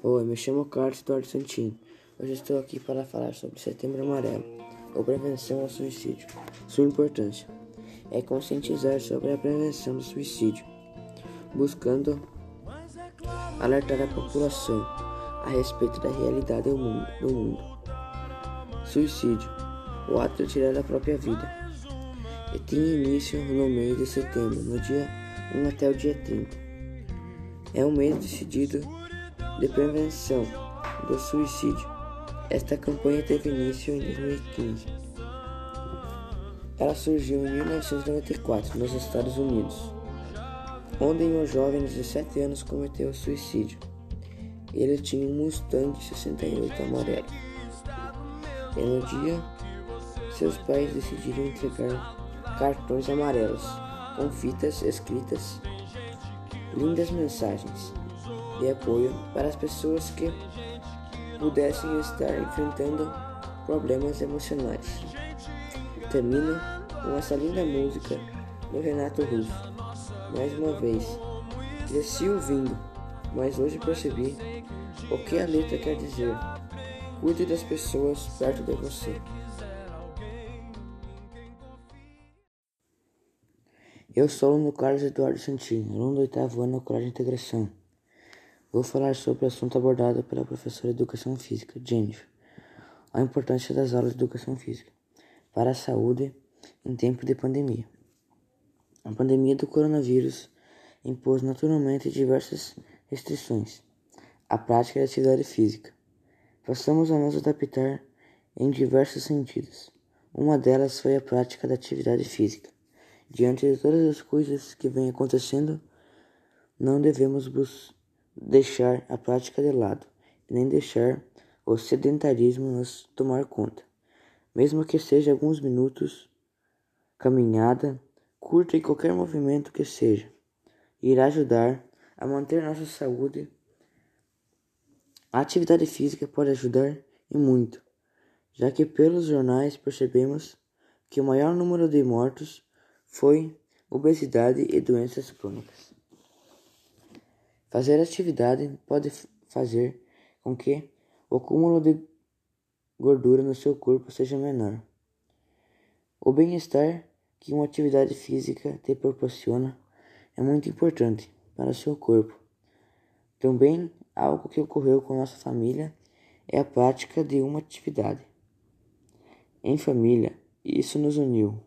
Oi, me chamo Carlos Eduardo Santin. Hoje estou aqui para falar sobre Setembro Amarelo, ou prevenção ao suicídio. Sua importância é conscientizar sobre a prevenção do suicídio, buscando alertar a população a respeito da realidade do mundo. Do mundo. Suicídio, o ato de tirar a própria vida, e tem início no mês de setembro, no dia 1 até o dia 30. É um mês decidido de prevenção do suicídio. Esta campanha teve início em 2015. Ela surgiu em 1994 nos Estados Unidos, onde um jovem de 17 anos cometeu suicídio. Ele tinha um Mustang 68 amarelo. E no dia, seus pais decidiram entregar cartões amarelos com fitas escritas lindas mensagens de apoio para as pessoas que pudessem estar enfrentando problemas emocionais. Termino com essa linda música do Renato Russo. Mais uma vez, cresci ouvindo, mas hoje percebi o que a letra quer dizer. Cuide das pessoas perto de você. Eu sou o Carlos Eduardo Santini, aluno do oitavo ano do Colégio de Integração. Vou falar sobre o assunto abordado pela professora de Educação Física, Jennifer, a importância das aulas de Educação Física para a saúde em tempo de pandemia. A pandemia do coronavírus impôs naturalmente diversas restrições à prática da atividade física. Passamos a nos adaptar em diversos sentidos. Uma delas foi a prática da atividade física. Diante de todas as coisas que vêm acontecendo, não devemos buscar deixar a prática de lado e nem deixar o sedentarismo nos tomar conta. Mesmo que seja alguns minutos, caminhada, curta e qualquer movimento que seja, irá ajudar a manter nossa saúde. A atividade física pode ajudar e muito, já que pelos jornais percebemos que o maior número de mortos foi obesidade e doenças crônicas. Fazer atividade pode fazer com que o acúmulo de gordura no seu corpo seja menor. O bem-estar que uma atividade física te proporciona é muito importante para o seu corpo. Também algo que ocorreu com nossa família é a prática de uma atividade. Em família, isso nos uniu.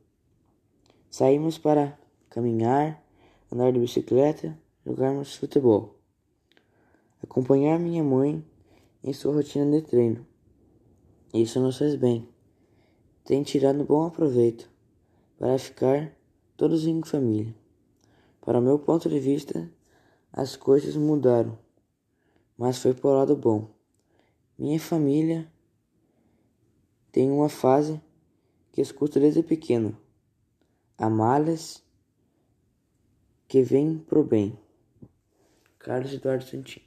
Saímos para caminhar, andar de bicicleta, jogarmos futebol. Acompanhar minha mãe em sua rotina de treino. Isso nos faz bem. Tem tirado bom aproveito para ficar todos em família. Para meu ponto de vista, as coisas mudaram, mas foi por lado bom. Minha família tem uma fase que escuto desde pequeno. Amá-las que vem pro bem. Carlos Eduardo Santin.